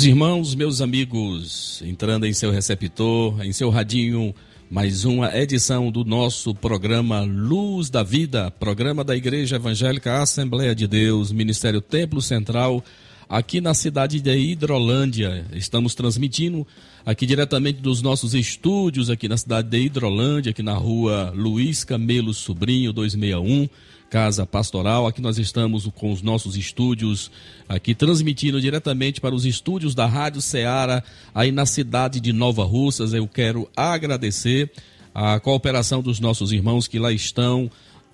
Meus irmãos, meus amigos, entrando em seu receptor, em seu radinho, mais uma edição do nosso programa Luz da Vida, programa da Igreja Evangélica Assembleia de Deus, Ministério Templo Central, aqui na cidade de Hidrolândia. Estamos transmitindo aqui diretamente dos nossos estúdios aqui na cidade de Hidrolândia, aqui na rua Luiz Camelo Sobrinho 261 Casa Pastoral. Aqui nós estamos com os nossos estúdios aqui transmitindo diretamente para os estúdios da Rádio Ceará aí na cidade de Nova Russas. Eu quero agradecer a cooperação dos nossos irmãos que lá estão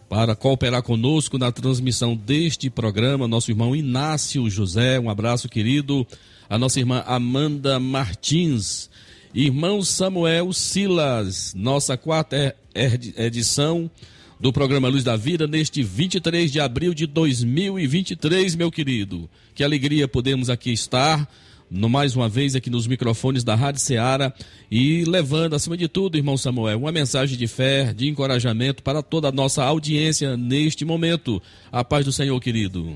para cooperar conosco na transmissão deste programa. Nosso irmão Inácio José, um abraço querido. A nossa irmã Amanda Martins. Irmão Samuel Silas, nossa quarta edição do programa Luz da Vida neste 23 de abril de 2023, meu querido. Que alegria podemos aqui estar, no, mais uma vez aqui nos microfones da Rádio Ceará e levando, acima de tudo, irmão Samuel, uma mensagem de fé, de encorajamento para toda a nossa audiência neste momento. A paz do Senhor, querido.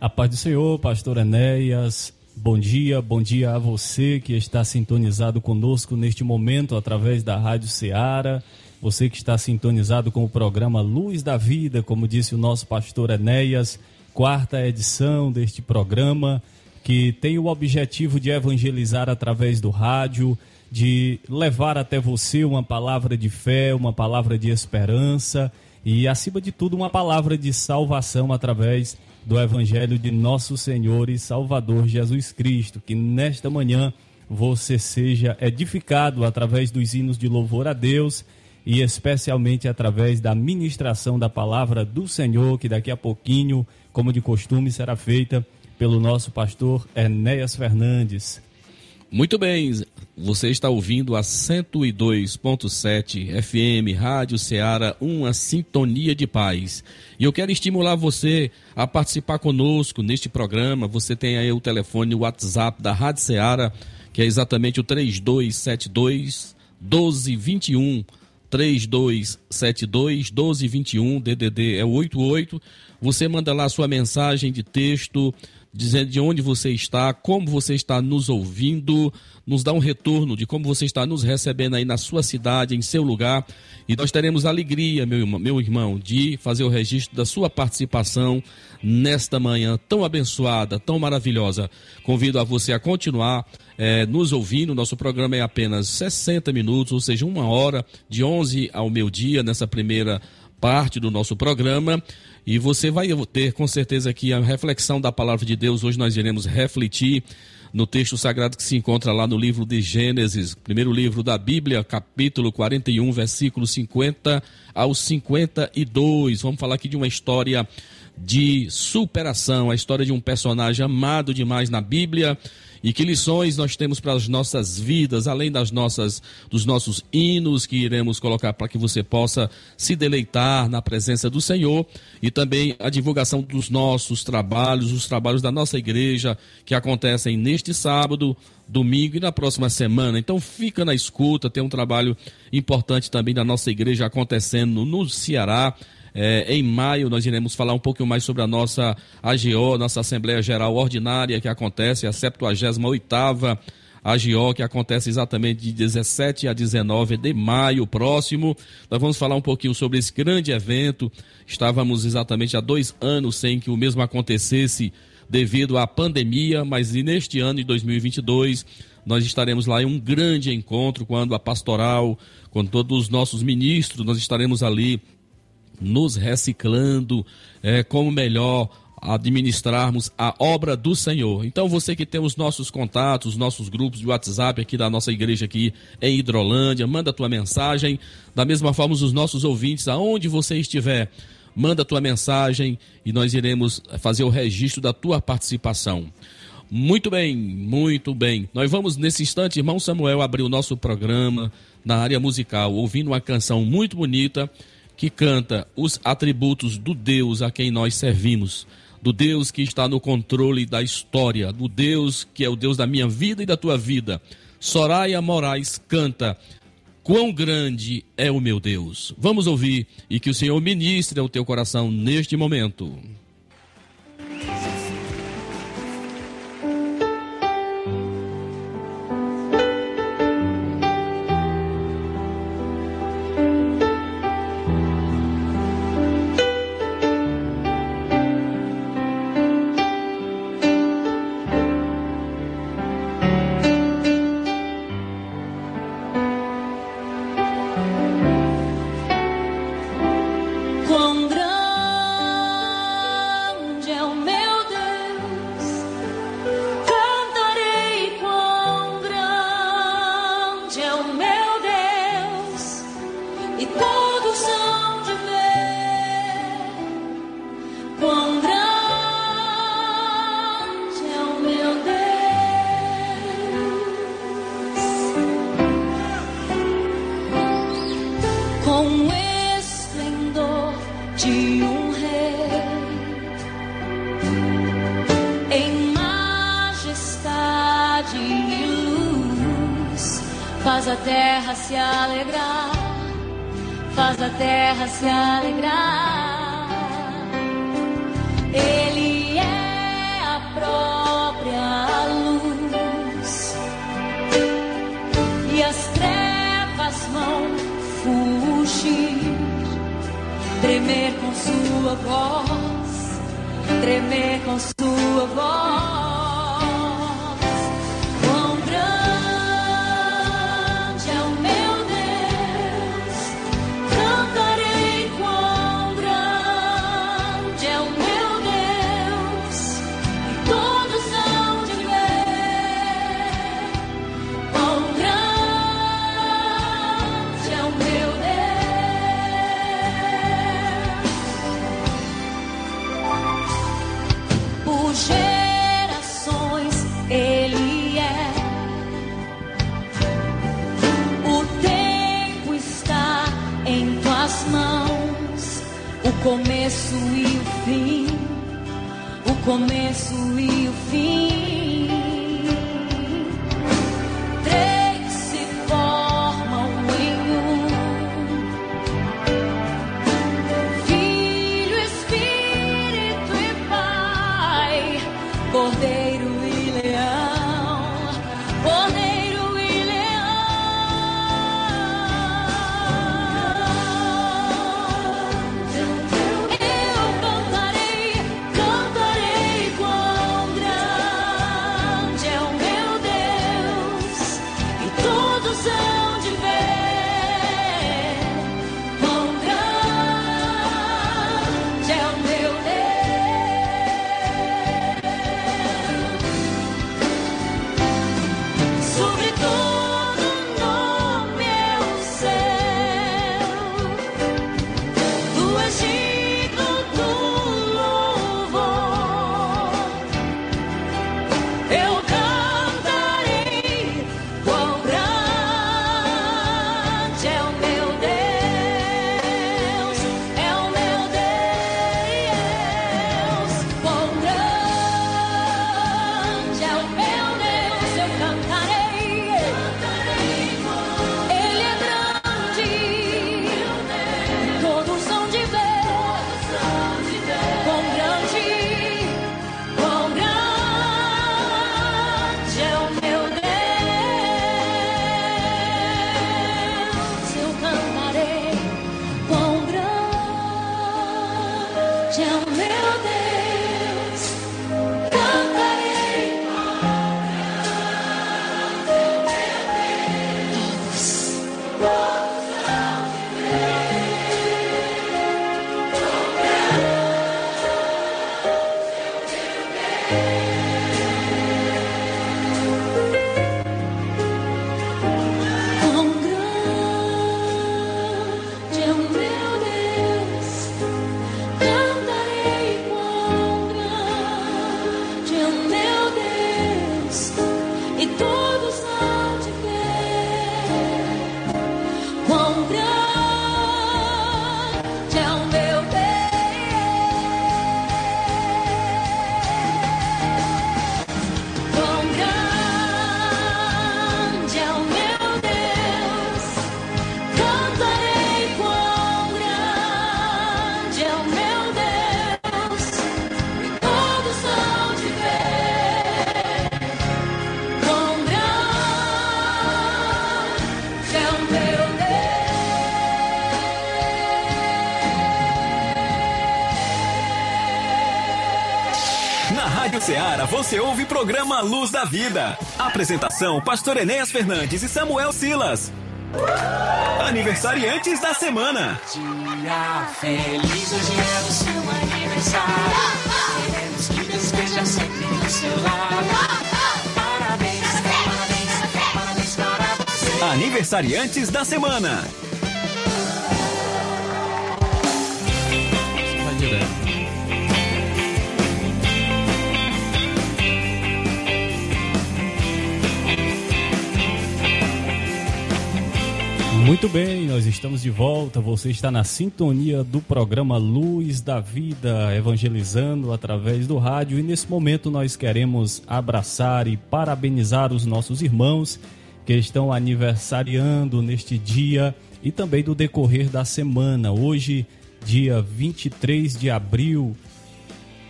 A paz do Senhor, pastor Enéas. Bom dia, bom dia a você que está sintonizado conosco neste momento através da Rádio Ceará você que está sintonizado com o programa Luz da Vida, como disse o nosso pastor Enéas, quarta edição deste programa, que tem o objetivo de evangelizar através do rádio, de levar até você uma palavra de fé, uma palavra de esperança e, acima de tudo, uma palavra de salvação através do Evangelho de nosso Senhor e Salvador Jesus Cristo. Que nesta manhã você seja edificado através dos hinos de louvor a Deus e especialmente através da ministração da palavra do Senhor, que daqui a pouquinho, como de costume, será feita pelo nosso pastor Enéas Fernandes. Muito bem, você está ouvindo a 102.7 FM Rádio Ceará, uma sintonia de paz. E eu quero estimular você a participar conosco neste programa. Você tem aí o telefone o WhatsApp da Rádio Ceará, que é exatamente o 3272 1221 3272 1221, DDD é o 88. Você manda lá sua mensagem de texto dizendo de onde você está, como você está nos ouvindo, nos dá um retorno de como você está nos recebendo aí na sua cidade, em seu lugar. E nós teremos alegria, meu irmão, meu irmão, de fazer o registro da sua participação nesta manhã tão abençoada, tão maravilhosa. Convido a você a continuar é, nos ouvindo. Nosso programa é apenas 60 minutos, ou seja, uma hora, de 11 ao meio-dia, nessa primeira parte do nosso programa. E você vai ter com certeza aqui a reflexão da palavra de Deus. Hoje nós iremos refletir no texto sagrado que se encontra lá no livro de Gênesis, primeiro livro da Bíblia, capítulo 41, versículo 50 ao 52. Vamos falar aqui de uma história de superação, a história de um personagem amado demais na Bíblia. E que lições nós temos para as nossas vidas, além das nossas dos nossos hinos que iremos colocar para que você possa se deleitar na presença do Senhor. E também a divulgação dos nossos trabalhos, os trabalhos da nossa igreja que acontecem neste sábado, domingo e na próxima semana. Então fica na escuta, tem um trabalho importante também da nossa igreja acontecendo no Ceará é, em maio nós iremos falar um pouco mais sobre a nossa AGO, nossa Assembleia Geral Ordinária, que acontece, a 78ª AGO, que acontece exatamente de 17 a 19 de maio próximo. Nós vamos falar um pouquinho sobre esse grande evento. Estávamos exatamente há dois anos sem que o mesmo acontecesse devido à pandemia, mas neste ano de 2022 nós estaremos lá em um grande encontro quando a pastoral, com todos os nossos ministros, nós estaremos ali nos reciclando, é, como melhor administrarmos a obra do Senhor. Então você que tem os nossos contatos, os nossos grupos de WhatsApp aqui da nossa igreja aqui em Hidrolândia, manda a tua mensagem. Da mesma forma os nossos ouvintes, aonde você estiver, manda a tua mensagem e nós iremos fazer o registro da tua participação. Muito bem, muito bem. Nós vamos nesse instante, irmão Samuel, abrir o nosso programa na área musical, ouvindo uma canção muito bonita que canta os atributos do Deus a quem nós servimos, do Deus que está no controle da história, do Deus que é o Deus da minha vida e da tua vida. Soraya Moraes canta Quão grande é o meu Deus. Vamos ouvir e que o Senhor ministre ao teu coração neste momento. ganas de. mãos o começo e o fim, o começo e o fim. Luz da Vida. Apresentação: Pastor Enéas Fernandes e Samuel Silas. Aniversariantes da semana. Dia feliz, hoje é o seu aniversário. Queremos que Deus esteja sempre do seu lado. Parabéns, parabéns, parabéns para você. Aniversariantes da semana. Muito bem, nós estamos de volta. Você está na sintonia do programa Luz da Vida, evangelizando através do rádio. E nesse momento nós queremos abraçar e parabenizar os nossos irmãos que estão aniversariando neste dia e também do decorrer da semana. Hoje, dia 23 de abril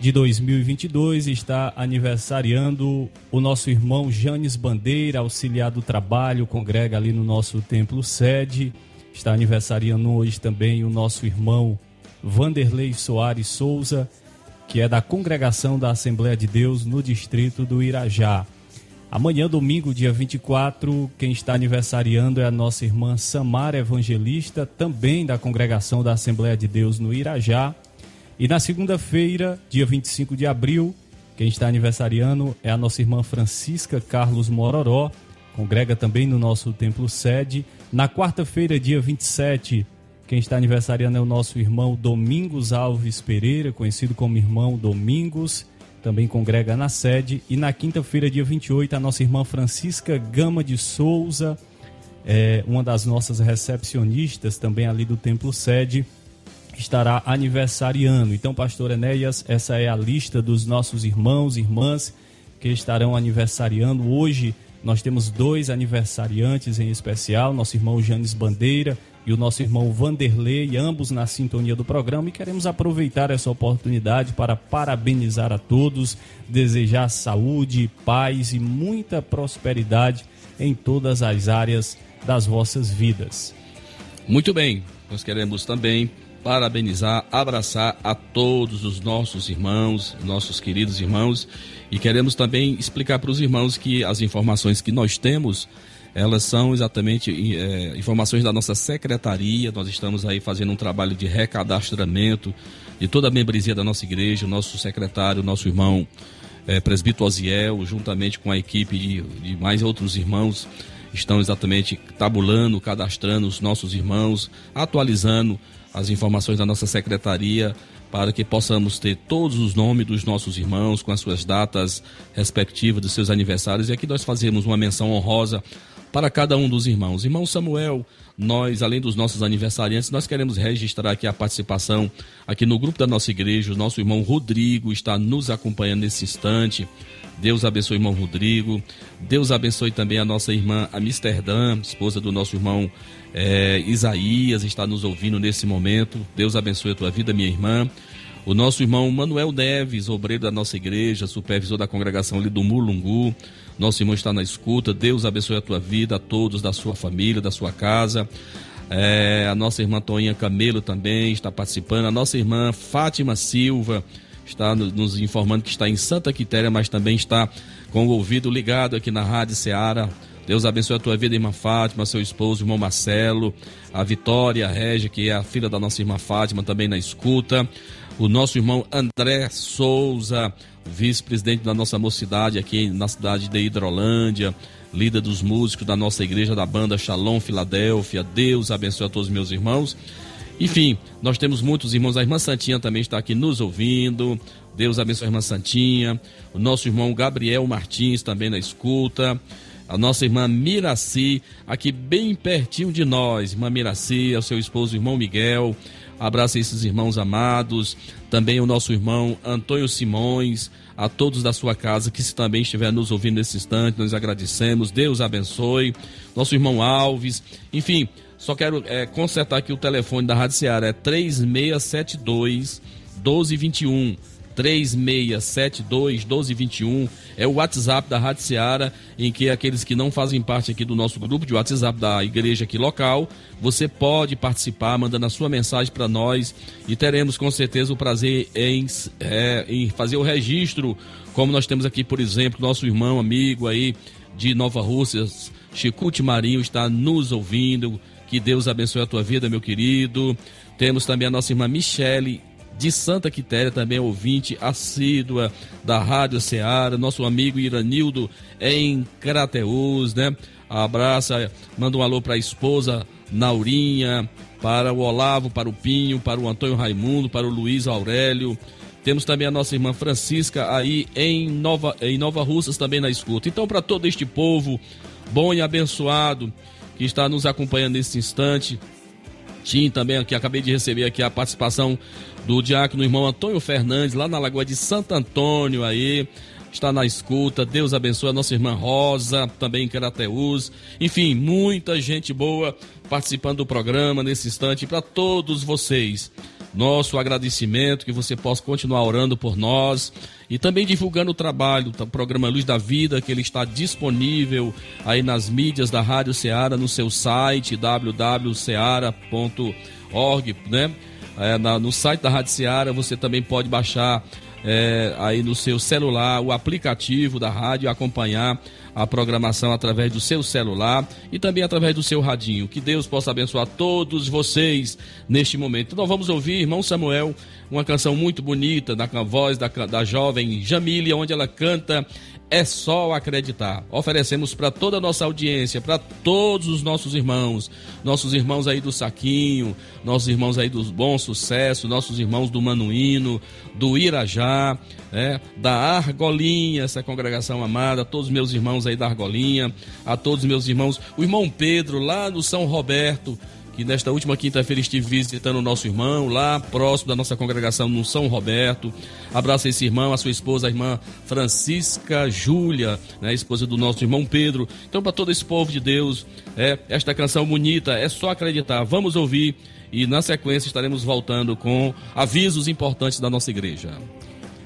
de 2022 está aniversariando o nosso irmão Janes Bandeira, auxiliar do trabalho, congrega ali no nosso templo sede. Está aniversariando hoje também o nosso irmão Vanderlei Soares Souza, que é da congregação da Assembleia de Deus no distrito do Irajá. Amanhã, domingo, dia 24, quem está aniversariando é a nossa irmã Samara Evangelista, também da congregação da Assembleia de Deus no Irajá. E na segunda-feira, dia 25 de abril, quem está aniversariando é a nossa irmã Francisca Carlos Mororó, congrega também no nosso templo sede. Na quarta-feira, dia 27, quem está aniversariando é o nosso irmão Domingos Alves Pereira, conhecido como irmão Domingos, também congrega na sede. E na quinta-feira, dia 28, a nossa irmã Francisca Gama de Souza, é uma das nossas recepcionistas também ali do templo sede estará aniversariando. Então, pastor Enéas, essa é a lista dos nossos irmãos e irmãs que estarão aniversariando. Hoje nós temos dois aniversariantes em especial, nosso irmão Janes Bandeira e o nosso irmão Vanderlei, ambos na sintonia do programa, e queremos aproveitar essa oportunidade para parabenizar a todos, desejar saúde, paz e muita prosperidade em todas as áreas das vossas vidas. Muito bem, nós queremos também parabenizar, abraçar a todos os nossos irmãos, nossos queridos irmãos, e queremos também explicar para os irmãos que as informações que nós temos, elas são exatamente é, informações da nossa secretaria. Nós estamos aí fazendo um trabalho de recadastramento de toda a membresia da nossa igreja, nosso secretário, nosso irmão é, presbítero Oziel, juntamente com a equipe de, de mais outros irmãos, estão exatamente tabulando, cadastrando os nossos irmãos, atualizando as informações da nossa secretaria para que possamos ter todos os nomes dos nossos irmãos com as suas datas respectivas dos seus aniversários. E aqui nós fazemos uma menção honrosa para cada um dos irmãos. Irmão Samuel, nós, além dos nossos aniversariantes, nós queremos registrar aqui a participação aqui no grupo da nossa igreja. O nosso irmão Rodrigo está nos acompanhando nesse instante. Deus abençoe o irmão Rodrigo. Deus abençoe também a nossa irmã Amsterdã, esposa do nosso irmão é, Isaías, está nos ouvindo nesse momento. Deus abençoe a tua vida, minha irmã. O nosso irmão Manuel Neves, obreiro da nossa igreja, supervisor da congregação ali do Mulungu. Nosso irmão está na escuta. Deus abençoe a tua vida, a todos da sua família, da sua casa. É, a nossa irmã Toinha Camelo também está participando. A nossa irmã Fátima Silva está nos informando que está em Santa Quitéria, mas também está com o ouvido ligado aqui na Rádio Ceará. Deus abençoe a tua vida, irmã Fátima, seu esposo, irmão Marcelo, a Vitória, a Régia, que é a filha da nossa irmã Fátima, também na escuta. O nosso irmão André Souza, vice-presidente da nossa mocidade aqui na cidade de Hidrolândia, líder dos músicos da nossa igreja da banda Shalom Filadélfia. Deus abençoe a todos meus irmãos. Enfim, nós temos muitos irmãos. A irmã Santinha também está aqui nos ouvindo. Deus abençoe a irmã Santinha. O nosso irmão Gabriel Martins também na escuta a nossa irmã Miraci, aqui bem pertinho de nós. Irmã Miraci, ao seu esposo, irmão Miguel. Abraça esses irmãos amados. Também o nosso irmão Antônio Simões. A todos da sua casa que se também estiver nos ouvindo nesse instante, nós agradecemos. Deus abençoe. Nosso irmão Alves. Enfim, só quero é, consertar aqui o telefone da Rádio Ceará. É 3672 1221. 3672 1221 é o WhatsApp da Rádio Seara, em que aqueles que não fazem parte aqui do nosso grupo de WhatsApp da igreja aqui local, você pode participar mandando a sua mensagem para nós e teremos com certeza o prazer em, é, em fazer o registro, como nós temos aqui, por exemplo, nosso irmão, amigo aí de Nova Rússia, Chicute Marinho, está nos ouvindo. Que Deus abençoe a tua vida, meu querido. Temos também a nossa irmã Michele de Santa Quitéria, também ouvinte assídua da Rádio Ceará, nosso amigo Iranildo em Crateus, né? Abraça, manda um alô para a esposa Naurinha, para o Olavo, para o Pinho, para o Antônio Raimundo, para o Luiz Aurélio. Temos também a nossa irmã Francisca aí em Nova, em Nova Russas também na escuta. Então, para todo este povo bom e abençoado que está nos acompanhando nesse instante, Tim também aqui, acabei de receber aqui a participação do diácono irmão Antônio Fernandes, lá na Lagoa de Santo Antônio aí, está na escuta, Deus abençoe a nossa irmã Rosa, também em Carateus, enfim, muita gente boa participando do programa nesse instante, para todos vocês, nosso agradecimento, que você possa continuar orando por nós e também divulgando o trabalho do programa Luz da Vida, que ele está disponível aí nas mídias da Rádio Ceará, no seu site www.ceara.org, né? É, na, no site da Rádio Ceará você também pode baixar é, aí no seu celular o aplicativo da rádio acompanhar a programação através do seu celular e também através do seu radinho. Que Deus possa abençoar todos vocês neste momento. Nós vamos ouvir, irmão Samuel, uma canção muito bonita da voz da, da jovem Jamília, onde ela canta é só acreditar. Oferecemos para toda a nossa audiência, para todos os nossos irmãos, nossos irmãos aí do Saquinho, nossos irmãos aí dos Bom Sucesso, nossos irmãos do Manuíno, do Irajá, né, da Argolinha, essa congregação amada, todos os meus irmãos aí da Argolinha, a todos os meus irmãos, o irmão Pedro lá no São Roberto, que nesta última quinta-feira estive visitando o nosso irmão lá próximo da nossa congregação no São Roberto. Abraço esse irmão, a sua esposa, a irmã Francisca Júlia, né, esposa do nosso irmão Pedro. Então, para todo esse povo de Deus, é esta canção bonita, é só acreditar. Vamos ouvir e na sequência estaremos voltando com avisos importantes da nossa igreja.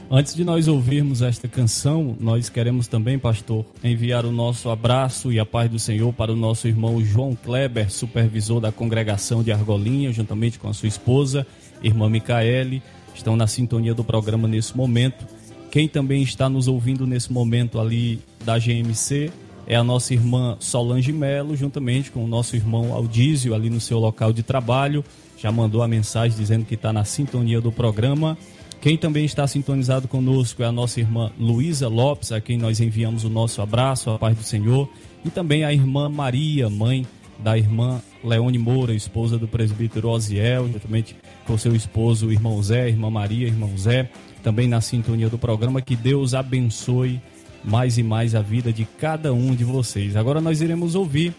Antes de nós ouvirmos esta canção, nós queremos também, pastor, enviar o nosso abraço e a paz do Senhor para o nosso irmão João Kleber, supervisor da congregação de Argolinha, juntamente com a sua esposa, irmã Micaele, estão na sintonia do programa nesse momento. Quem também está nos ouvindo nesse momento ali da GMC é a nossa irmã Solange Melo, juntamente com o nosso irmão Aldísio, ali no seu local de trabalho. Já mandou a mensagem dizendo que está na sintonia do programa. Quem também está sintonizado conosco é a nossa irmã Luísa Lopes, a quem nós enviamos o nosso abraço, a paz do Senhor, e também a irmã Maria, mãe da irmã Leone Moura, esposa do presbítero Osiel, juntamente com seu esposo, irmão Zé, irmã Maria, irmão Zé, também na sintonia do programa. Que Deus abençoe mais e mais a vida de cada um de vocês. Agora nós iremos ouvir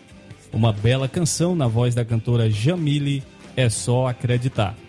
uma bela canção na voz da cantora Jamile, É Só Acreditar.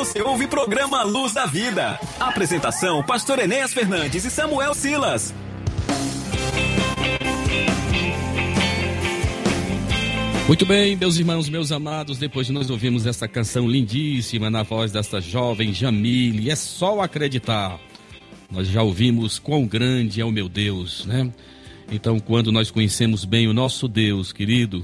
Você ouve programa Luz da Vida. Apresentação: Pastor Enéas Fernandes e Samuel Silas. Muito bem, meus irmãos, meus amados, depois de nós ouvirmos essa canção lindíssima na voz desta jovem Jamile, é só acreditar. Nós já ouvimos quão grande é o meu Deus, né? Então, quando nós conhecemos bem o nosso Deus, querido,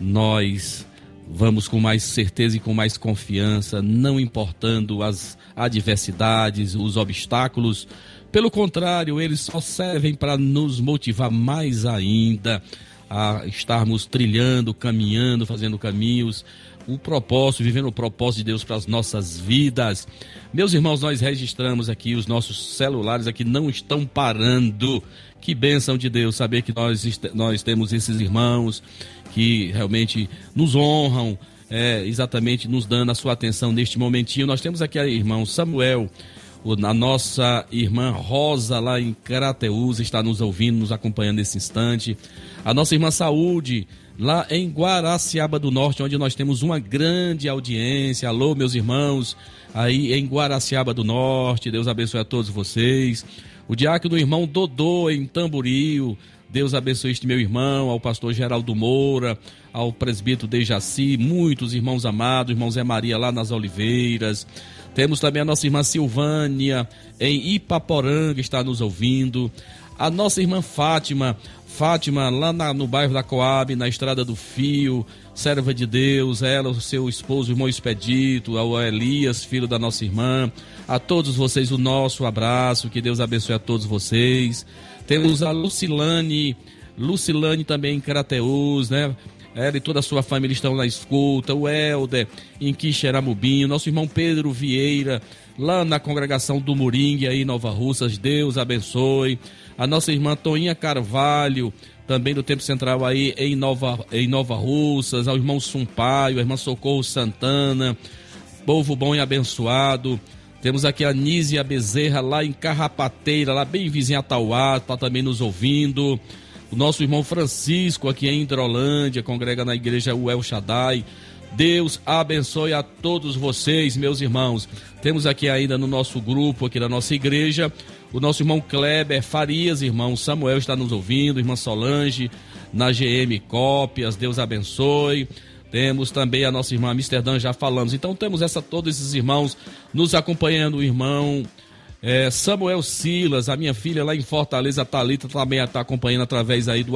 nós vamos com mais certeza e com mais confiança, não importando as adversidades, os obstáculos. Pelo contrário, eles só servem para nos motivar mais ainda a estarmos trilhando, caminhando, fazendo caminhos, o propósito, vivendo o propósito de Deus para as nossas vidas. Meus irmãos, nós registramos aqui, os nossos celulares aqui não estão parando. Que bênção de Deus saber que nós, nós temos esses irmãos que realmente nos honram, é, exatamente nos dando a sua atenção neste momentinho. Nós temos aqui irmão Samuel, a nossa irmã Rosa lá em Carateus está nos ouvindo, nos acompanhando nesse instante. A nossa irmã Saúde lá em Guaraciaba do Norte, onde nós temos uma grande audiência. Alô, meus irmãos, aí em Guaraciaba do Norte. Deus abençoe a todos vocês. O diácono do irmão Dodô em Tamboril. Deus abençoe este meu irmão, ao pastor Geraldo Moura, ao presbítero Dejaci, muitos irmãos amados, irmão Zé Maria lá nas Oliveiras. Temos também a nossa irmã Silvânia em Ipaporanga, está nos ouvindo. A nossa irmã Fátima, Fátima, lá na, no bairro da Coab, na Estrada do Fio, serva de Deus, ela, o seu esposo, o irmão Expedito, ao Elias, filho da nossa irmã, a todos vocês o nosso abraço, que Deus abençoe a todos vocês. Temos a Lucilane, Lucilane também em Crateus, né? Ela e toda a sua família estão na escuta, o Helder em Quixeramobim, nosso irmão Pedro Vieira, lá na congregação do Moringue, aí em Nova Russas, Deus abençoe. A nossa irmã Toinha Carvalho, também do Tempo Central aí em Nova, em Nova Russas, ao irmão Sumpaio, a irmã Socorro Santana, povo bom e abençoado. Temos aqui a Nízia Bezerra lá em Carrapateira, lá bem vizinha a Tauá, está também nos ouvindo. O nosso irmão Francisco aqui em Hidrolândia, congrega na igreja Uel Shaddai. Deus abençoe a todos vocês, meus irmãos. Temos aqui ainda no nosso grupo, aqui da nossa igreja, o nosso irmão Kleber Farias, irmão Samuel está nos ouvindo, irmã Solange, na GM Cópias, Deus abençoe. Temos também a nossa irmã Amsterdã, já falamos. Então temos essa todos esses irmãos nos acompanhando, o irmão é, Samuel Silas, a minha filha lá em Fortaleza, Talita também está acompanhando através aí do,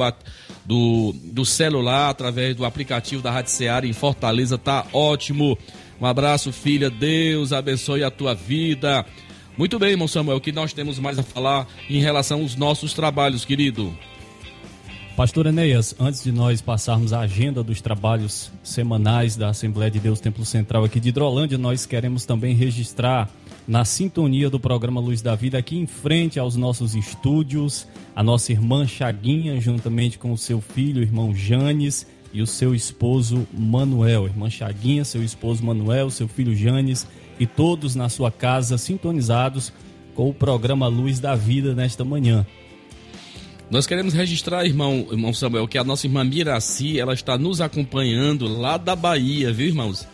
do, do celular, através do aplicativo da Rádio Seara em Fortaleza, tá ótimo. Um abraço, filha. Deus abençoe a tua vida. Muito bem, irmão Samuel, o que nós temos mais a falar em relação aos nossos trabalhos, querido? Pastor Enéas, antes de nós passarmos a agenda dos trabalhos semanais da Assembleia de Deus Templo Central aqui de Hidrolândia, nós queremos também registrar na sintonia do programa Luz da Vida, aqui em frente aos nossos estúdios, a nossa irmã Chaguinha, juntamente com o seu filho, irmão Janes, e o seu esposo Manuel. Irmã Chaguinha, seu esposo Manuel, seu filho Janes e todos na sua casa sintonizados com o programa Luz da Vida nesta manhã. Nós queremos registrar, irmão, irmão Samuel, que a nossa irmã Miraci, ela está nos acompanhando lá da Bahia, viu, irmãos?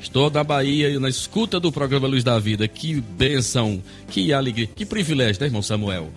Estou na Bahia na escuta do programa Luz da Vida. Que bênção, que alegria, que privilégio, né, irmão Samuel?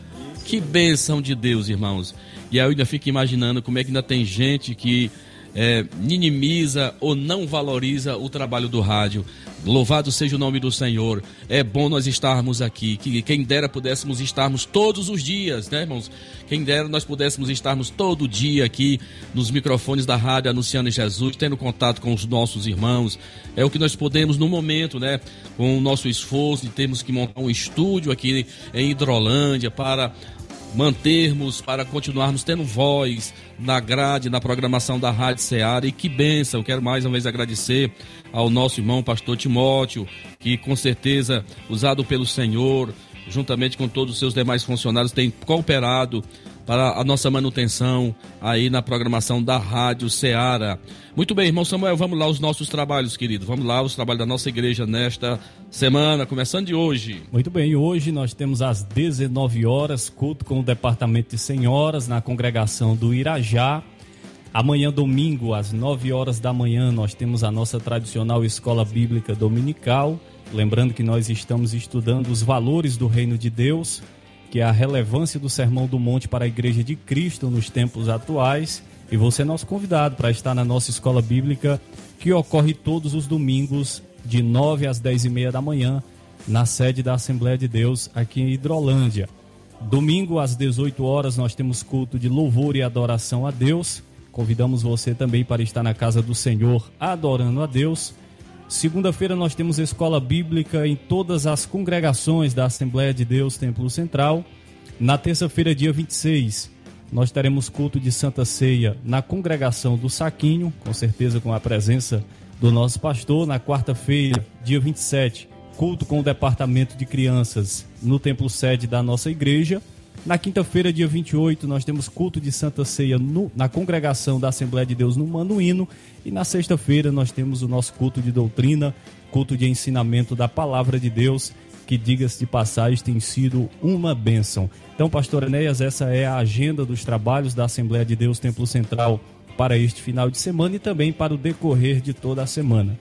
Que bênção de Deus, irmãos. E aí eu ainda fico imaginando como é que ainda tem gente que é, minimiza ou não valoriza o trabalho do rádio. Louvado seja o nome do Senhor. É bom nós estarmos aqui. Que quem dera pudéssemos estarmos todos os dias, né, irmãos? Quem dera nós pudéssemos estarmos todo dia aqui nos microfones da rádio anunciando Jesus, tendo contato com os nossos irmãos. É o que nós podemos no momento, né? Com o nosso esforço de termos que montar um estúdio aqui em Hidrolândia para mantermos, para continuarmos tendo voz na grade, na programação da Rádio Ceará. E que benção! Quero mais uma vez agradecer ao nosso irmão pastor Timóteo, que com certeza, usado pelo Senhor, juntamente com todos os seus demais funcionários, tem cooperado para a nossa manutenção aí na programação da Rádio Ceará. Muito bem, irmão Samuel, vamos lá os nossos trabalhos, querido. Vamos lá os trabalhos da nossa igreja nesta semana, começando de hoje. Muito bem, hoje nós temos às 19 horas culto com o departamento de senhoras na congregação do Irajá. Amanhã, domingo, às 9 horas da manhã, nós temos a nossa tradicional escola bíblica dominical Lembrando que nós estamos estudando os valores do reino de Deus, que é a relevância do Sermão do Monte para a Igreja de Cristo nos tempos atuais. E você é nosso convidado para estar na nossa escola bíblica, que ocorre todos os domingos, de 9 às 10 e meia da manhã, na sede da Assembleia de Deus, aqui em Hidrolândia. Domingo, às 18 horas, nós temos culto de louvor e adoração a Deus. Convidamos você também para estar na casa do Senhor, adorando a Deus. Segunda-feira nós temos escola bíblica em todas as congregações da Assembleia de Deus Templo Central. Na terça-feira, dia 26, nós teremos culto de Santa Ceia na congregação do Saquinho, com certeza com a presença do nosso pastor. Na quarta-feira, dia 27, culto com o departamento de crianças no templo sede da nossa igreja. Na quinta-feira, dia 28, nós temos culto de Santa Ceia no, na congregação da Assembleia de Deus no Manuíno. E na sexta-feira, nós temos o nosso culto de doutrina, culto de ensinamento da palavra de Deus, que, diga-se de passagem, tem sido uma bênção. Então, pastor Enéas, essa é a agenda dos trabalhos da Assembleia de Deus Templo Central para este final de semana e também para o decorrer de toda a semana.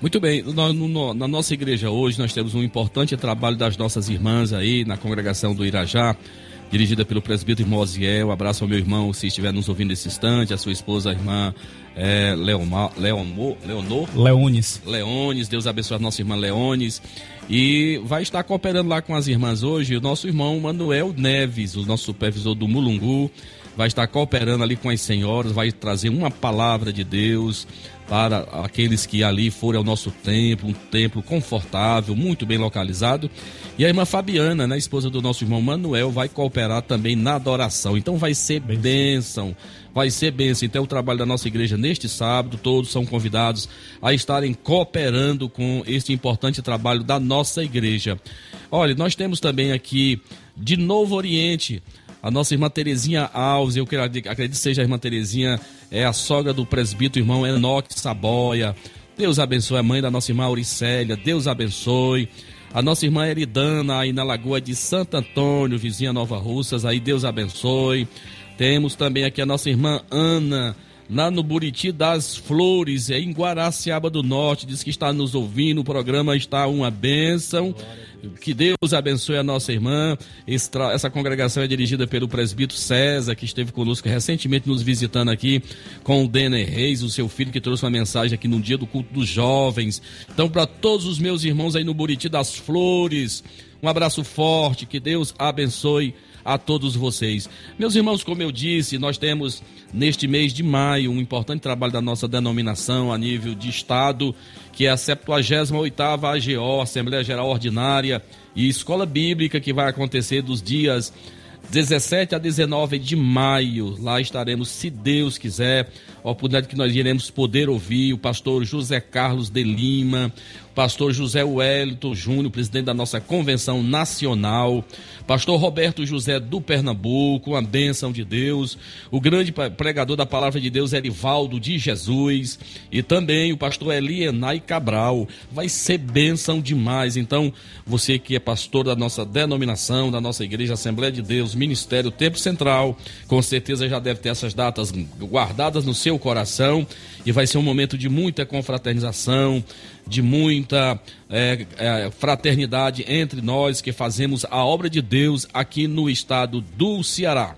Muito bem, no, no, na nossa igreja hoje nós temos um importante trabalho das nossas irmãs aí na congregação do Irajá, dirigida pelo presbítero Mosiel. Um abraço ao meu irmão, se estiver nos ouvindo nesse instante, a sua esposa, a irmã é, Leomar, Leomor, Leonor? Leones. Leones, Deus abençoe a nossa irmã Leones. E vai estar cooperando lá com as irmãs hoje o nosso irmão Manuel Neves, o nosso supervisor do Mulungu. Vai estar cooperando ali com as senhoras, vai trazer uma palavra de Deus para aqueles que ali forem ao nosso templo, um templo confortável, muito bem localizado. E a irmã Fabiana, né, esposa do nosso irmão Manuel, vai cooperar também na adoração. Então vai ser bênção, bênção vai ser bênção. Então, o trabalho da nossa igreja neste sábado, todos são convidados a estarem cooperando com este importante trabalho da nossa igreja. Olha, nós temos também aqui de Novo Oriente a nossa irmã Terezinha Alves, eu acredito que seja a irmã Terezinha, é a sogra do presbítero irmão Enoque Saboia. Deus abençoe a mãe da nossa irmã Auricélia, Deus abençoe. A nossa irmã Eridana, aí na Lagoa de Santo Antônio, vizinha Nova Russas, aí Deus abençoe. Temos também aqui a nossa irmã Ana, lá no Buriti das Flores, em Guaraciaba do Norte, diz que está nos ouvindo, o programa está uma bênção. Que Deus abençoe a nossa irmã. Essa congregação é dirigida pelo presbítero César, que esteve conosco recentemente nos visitando aqui com o Denner Reis, o seu filho, que trouxe uma mensagem aqui no dia do culto dos jovens. Então, para todos os meus irmãos aí no Buriti das Flores, um abraço forte, que Deus abençoe a todos vocês. Meus irmãos, como eu disse, nós temos neste mês de maio um importante trabalho da nossa denominação a nível de Estado, que é a 78ª AGO, Assembleia Geral Ordinária e Escola Bíblica, que vai acontecer dos dias 17 a 19 de maio. Lá estaremos, se Deus quiser, a oportunidade que nós iremos poder ouvir o pastor José Carlos de Lima, pastor José Wellington Júnior, presidente da nossa convenção nacional, pastor Roberto José do Pernambuco, uma bênção de Deus, o grande pregador da palavra de Deus, Erivaldo de Jesus, e também o pastor Elienay Cabral. Vai ser bênção demais. Então, você que é pastor da nossa denominação, da nossa igreja Assembleia de Deus, Ministério Tempo Central, com certeza já deve ter essas datas guardadas no seu coração e vai ser um momento de muita confraternização, de muita é, é, fraternidade entre nós que fazemos a obra de Deus aqui no estado do Ceará.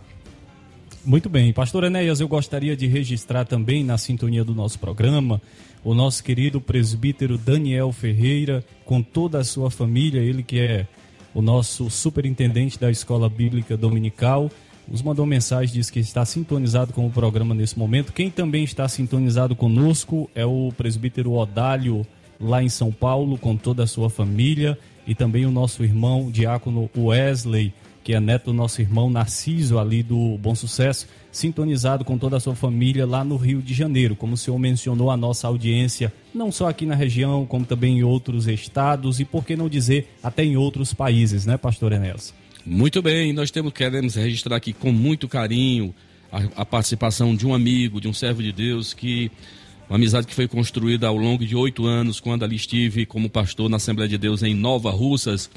Muito bem, pastor Enéas, eu gostaria de registrar também na sintonia do nosso programa o nosso querido presbítero Daniel Ferreira, com toda a sua família, ele que é o nosso superintendente da Escola Bíblica Dominical, nos mandou mensagem, diz que está sintonizado com o programa nesse momento. Quem também está sintonizado conosco é o presbítero Odálio lá em São Paulo com toda a sua família e também o nosso irmão diácono Wesley, que é neto do nosso irmão Narciso ali do Bom Sucesso, sintonizado com toda a sua família lá no Rio de Janeiro. Como o senhor mencionou, a nossa audiência, não só aqui na região, como também em outros estados e, por que não dizer, até em outros países, né, pastor Enéas? Muito bem, nós temos, queremos registrar aqui com muito carinho a, a participação de um amigo, de um servo de Deus que uma amizade que foi construída ao longo de oito anos, quando ali estive como pastor na Assembleia de Deus em Nova Russas.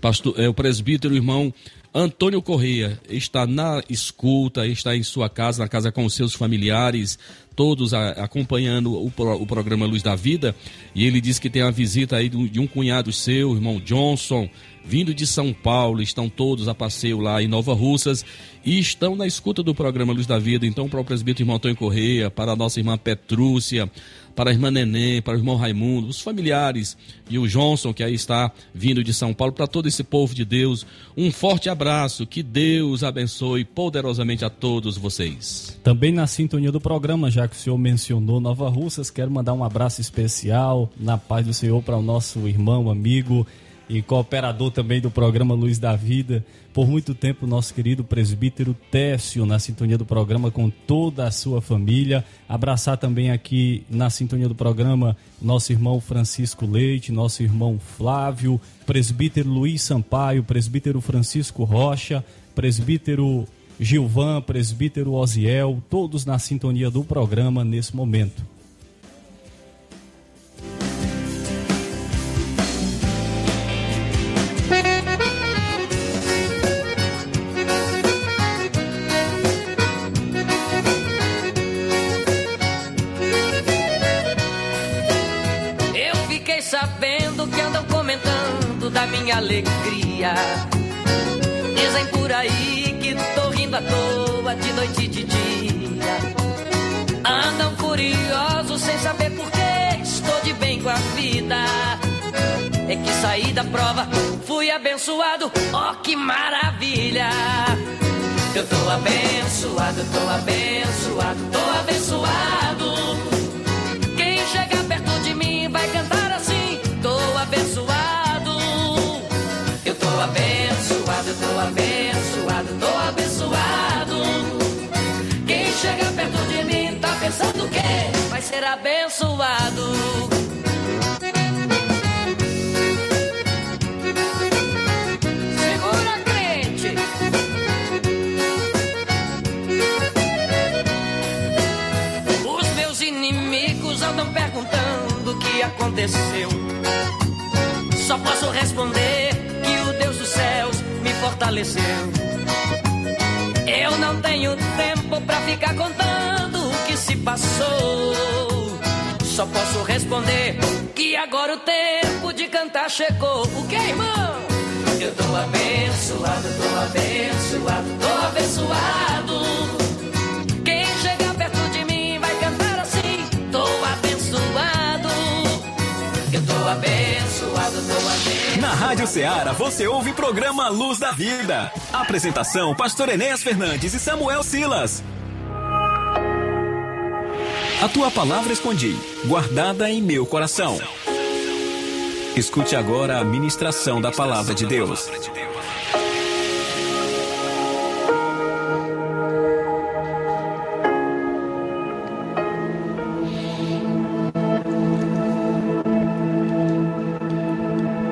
Pastor, é, o presbítero, irmão Antônio Correia está na escuta, está em sua casa, na casa com os seus familiares, todos a, acompanhando o, o, programa Luz da Vida. E ele disse que tem a visita aí de um cunhado seu, irmão Johnson, vindo de São Paulo. Estão todos a passeio lá em Nova Russas e estão na escuta do programa Luz da Vida. Então, para o presbítero irmão Antônio Correia, para a nossa irmã Petrúcia, para a irmã Neném, para o irmão Raimundo, os familiares e o Johnson, que aí está vindo de São Paulo, para todo esse povo de Deus. Um forte abraço, que Deus abençoe poderosamente a todos vocês. Também na sintonia do programa, já que o senhor mencionou Nova Russas, quero mandar um abraço especial, na paz do Senhor, para o nosso irmão, amigo e cooperador também do programa Luz da Vida. Por muito tempo, nosso querido presbítero Técio, na sintonia do programa com toda a sua família. Abraçar também aqui na sintonia do programa nosso irmão Francisco Leite, nosso irmão Flávio, presbítero Luiz Sampaio, presbítero Francisco Rocha, presbítero Gilvan, presbítero Osiel, todos na sintonia do programa nesse momento. Minha alegria. Dizem por aí que tô rindo à toa de noite e de dia. Andam furiosos sem saber por que estou de bem com a vida. É que saí da prova, fui abençoado, oh que maravilha! Eu tô abençoado, tô abençoado, tô abençoado. Quem chega perto de mim vai cantar abençoado, tô abençoado, tô abençoado. Quem chega perto de mim tá pensando que vai ser abençoado. Aconteceu. Só posso responder fortaleceu. Eu não tenho tempo pra ficar contando o que se passou. Só posso responder que agora o tempo de cantar chegou. O que, irmão? Eu tô abençoado, tô abençoado, tô abençoado. Abençoado, abençoado. Na Rádio Ceará você ouve o programa Luz da Vida. Apresentação: Pastor Enéas Fernandes e Samuel Silas. A tua palavra escondi, guardada em meu coração. Escute agora a ministração da palavra de Deus.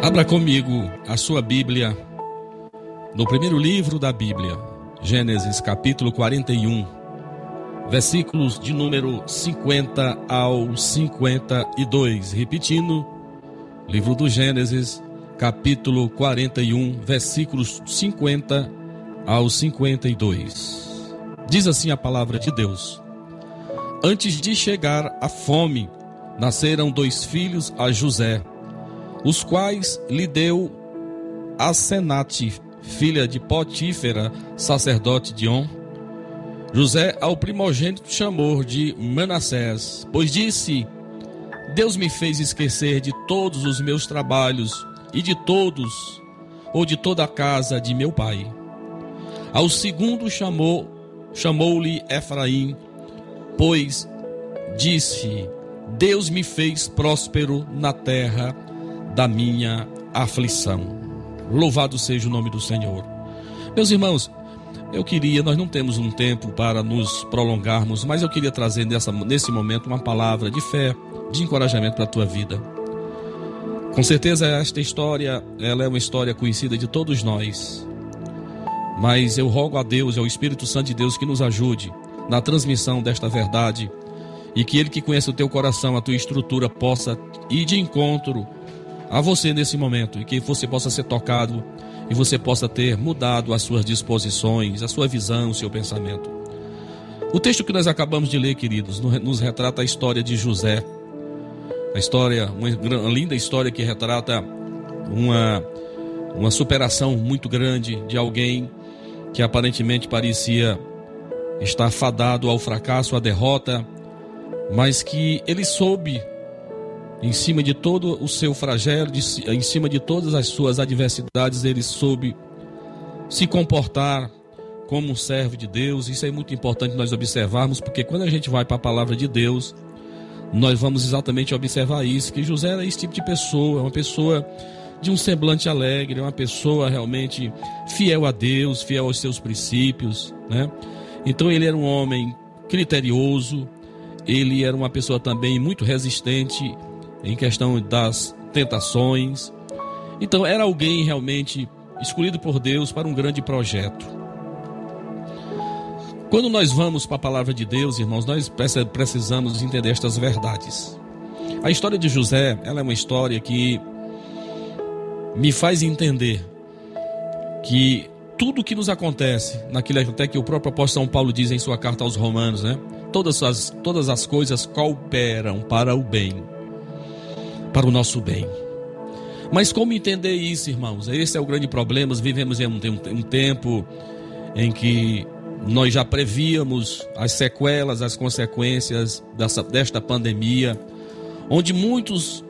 Abra comigo a sua Bíblia no primeiro livro da Bíblia, Gênesis capítulo 41, versículos de número 50 ao 52. Repetindo, livro do Gênesis, capítulo 41, versículos 50 ao 52. Diz assim a palavra de Deus: Antes de chegar a fome, nasceram dois filhos a José os quais lhe deu Asenate, filha de Potífera, sacerdote de On. José ao primogênito chamou de Manassés, pois disse: Deus me fez esquecer de todos os meus trabalhos e de todos ou de toda a casa de meu pai. Ao segundo chamou chamou-lhe Efraim, pois disse: Deus me fez próspero na terra da minha aflição. Louvado seja o nome do Senhor. Meus irmãos, eu queria, nós não temos um tempo para nos prolongarmos, mas eu queria trazer nessa, nesse momento uma palavra de fé, de encorajamento para a tua vida. Com certeza esta história, ela é uma história conhecida de todos nós. Mas eu rogo a Deus ao Espírito Santo de Deus que nos ajude na transmissão desta verdade e que ele que conhece o teu coração, a tua estrutura possa ir de encontro a você nesse momento e que você possa ser tocado e você possa ter mudado as suas disposições, a sua visão, o seu pensamento. O texto que nós acabamos de ler, queridos, nos retrata a história de José. A história, uma, linda história que retrata uma, uma superação muito grande de alguém que aparentemente parecia estar fadado ao fracasso, à derrota, mas que ele soube, em cima de todo o seu flagelo, em cima de todas as suas adversidades, ele soube se comportar como um servo de Deus. Isso é muito importante nós observarmos, porque quando a gente vai para a palavra de Deus, nós vamos exatamente observar isso, que José era esse tipo de pessoa, uma pessoa de um semblante alegre, uma pessoa realmente fiel a Deus, fiel aos seus princípios, né? Então ele era um homem criterioso, ele era uma pessoa também muito resistente em questão das tentações. Então era alguém realmente escolhido por Deus para um grande projeto. Quando nós vamos para a palavra de Deus, irmãos, nós precisamos entender estas verdades. A história de José, ela é uma história que me faz entender que tudo que nos acontece, naquilo até que o próprio apóstolo São Paulo diz em sua carta aos Romanos, né? Todas as, todas as coisas cooperam para o bem, para o nosso bem. Mas como entender isso, irmãos? Esse é o grande problema. Vivemos em um, tempo em que nós já prevíamos as sequelas, as consequências dessa, desta pandemia, onde muitos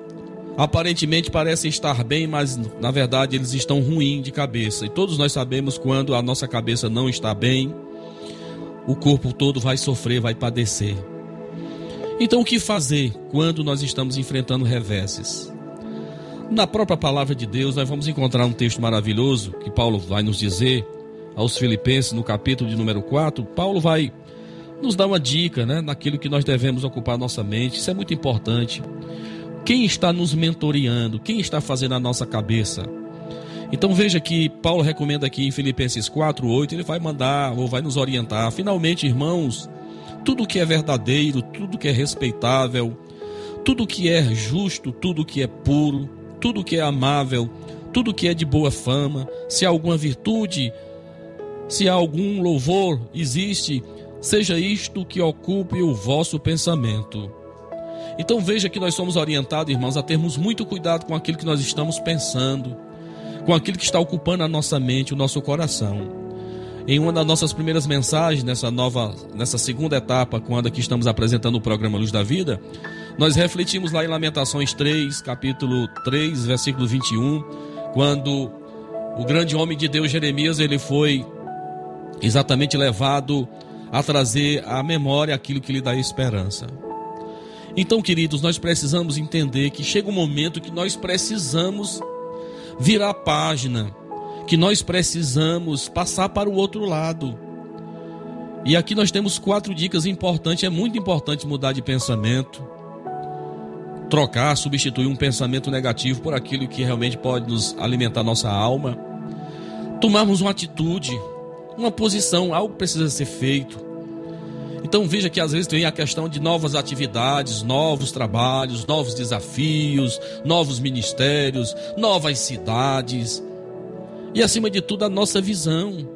aparentemente parecem estar bem, mas na verdade eles estão ruins de cabeça. E todos nós sabemos quando a nossa cabeça não está bem, o corpo todo vai sofrer, vai padecer. Então o que fazer quando nós estamos enfrentando reveses? Na própria palavra de Deus, nós vamos encontrar um texto maravilhoso que Paulo vai nos dizer aos Filipenses, no capítulo de número 4. Paulo vai nos dar uma dica, né, naquilo que nós devemos ocupar nossa mente. Isso é muito importante. Quem está nos mentoreando? Quem está fazendo a nossa cabeça? Então veja que Paulo recomenda aqui em Filipenses 4:8, ele vai mandar ou vai nos orientar. Finalmente, irmãos, tudo que é verdadeiro, tudo que é respeitável, tudo que é justo, tudo que é puro, tudo que é amável, tudo que é de boa fama, se há alguma virtude, se há algum louvor existe, seja isto que ocupe o vosso pensamento. Então veja que nós somos orientados, irmãos, a termos muito cuidado com aquilo que nós estamos pensando, com aquilo que está ocupando a nossa mente, o nosso coração. Em uma das nossas primeiras mensagens, nessa nova, nessa segunda etapa, quando aqui estamos apresentando o programa Luz da Vida, nós refletimos lá em Lamentações 3, capítulo 3, versículo 21, quando o grande homem de Deus Jeremias, ele foi exatamente levado a trazer à memória aquilo que lhe dá esperança. Então, queridos, nós precisamos entender que chega um momento que nós precisamos virar a página, que nós precisamos passar para o outro lado. E aqui nós temos quatro dicas importantes. É muito importante mudar de pensamento, trocar, substituir um pensamento negativo por aquilo que realmente pode nos alimentar nossa alma. Tomarmos uma atitude, uma posição, algo precisa ser feito. Então veja que às vezes tem a questão de novas atividades, novos trabalhos, novos desafios, novos ministérios, novas cidades. E acima de tudo a nossa visão.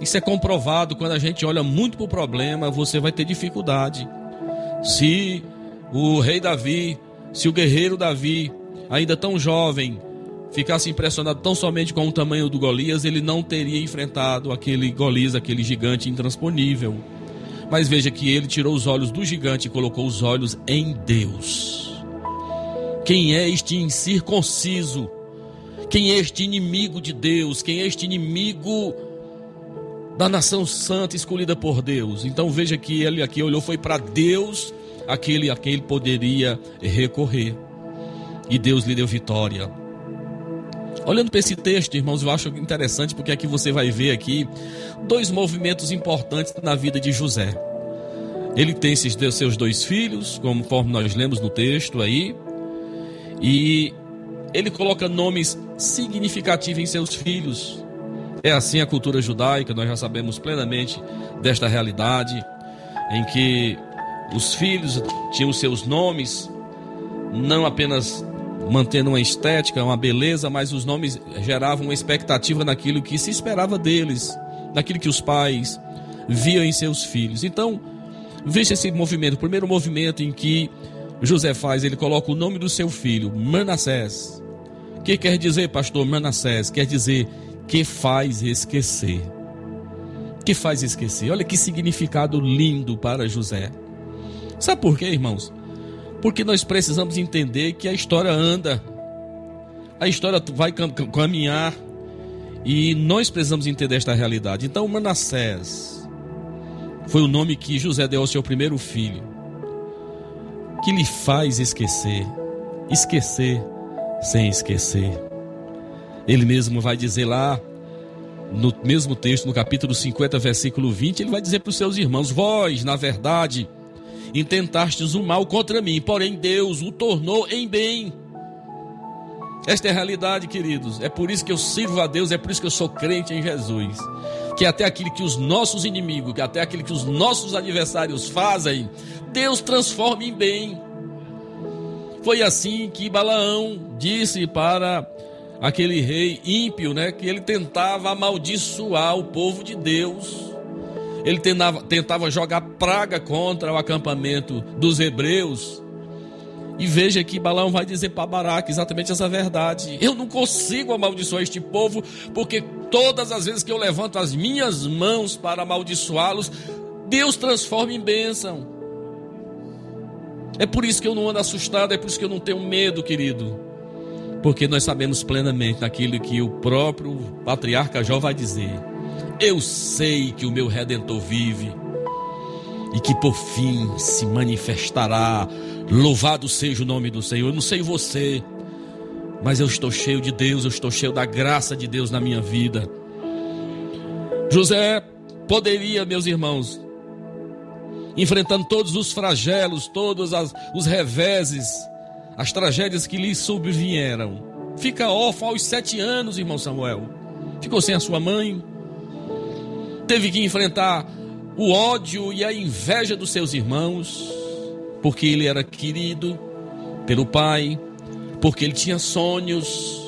Isso é comprovado quando a gente olha muito para o problema, você vai ter dificuldade. Se o rei Davi, se o guerreiro Davi, ainda tão jovem, ficasse impressionado tão somente com o tamanho do Golias, ele não teria enfrentado aquele Golias, aquele gigante intransponível. Mas veja que ele tirou os olhos do gigante e colocou os olhos em Deus. Quem é este incircunciso? Quem é este inimigo de Deus? Quem é este inimigo da nação santa escolhida por Deus? Então veja que ele aqui olhou foi para Deus, aquele a quem ele poderia recorrer. E Deus lhe deu vitória. Olhando para esse texto, irmãos, eu acho interessante porque aqui você vai ver aqui dois movimentos importantes na vida de José. Ele tem esses seus dois filhos, conforme nós lemos no texto aí, e ele coloca nomes significativos em seus filhos. É assim a cultura judaica, nós já sabemos plenamente desta realidade, em que os filhos tinham seus nomes, não apenas mantendo uma estética, uma beleza, mas os nomes geravam uma expectativa naquilo que se esperava deles, naquilo que os pais viam em seus filhos. Então, veja esse movimento, o primeiro movimento em que José faz, ele coloca o nome do seu filho, Manassés. Que quer dizer, pastor Manassés? Quer dizer que faz esquecer. Que faz esquecer. Olha que significado lindo para José. Sabe por quê, irmãos? Porque nós precisamos entender que a história anda, a história vai caminhar e nós precisamos entender esta realidade. Então, Manassés foi o nome que José deu ao seu primeiro filho, que lhe faz esquecer, esquecer sem esquecer. Ele mesmo vai dizer lá, no mesmo texto, no capítulo 50, versículo 20, ele vai dizer para os seus irmãos: Vós, na verdade, intentastes o mal contra mim, porém Deus o tornou em bem. Esta é a realidade, queridos. É por isso que eu sirvo a Deus, é por isso que eu sou crente em Jesus. Que até aquilo que os nossos inimigos, que até aquilo que os nossos adversários fazem, Deus transforma em bem. Foi assim que Balaão disse para aquele rei ímpio, né, que ele tentava amaldiçoar o povo de Deus. Ele tentava, tentava jogar praga contra o acampamento dos hebreus. E veja que Balaão vai dizer para Baraque exatamente essa verdade. Eu não consigo amaldiçoar este povo, porque todas as vezes que eu levanto as minhas mãos para amaldiçoá-los, Deus transforma em bênção. É por isso que eu não ando assustado, é por isso que eu não tenho medo, querido. Porque nós sabemos plenamente aquilo que o próprio patriarca Jó vai dizer. Eu sei que o meu redentor vive e que por fim se manifestará. Louvado seja o nome do Senhor. Eu não sei você, mas eu estou cheio de Deus, eu estou cheio da graça de Deus na minha vida. José poderia, meus irmãos, enfrentando todos os flagelos, todos as, os reveses, as tragédias que lhe sobrevieram. Fica órfão aos sete anos, irmão Samuel. Ficou sem a sua mãe, teve que enfrentar o ódio e a inveja dos seus irmãos, porque ele era querido pelo pai, porque ele tinha sonhos.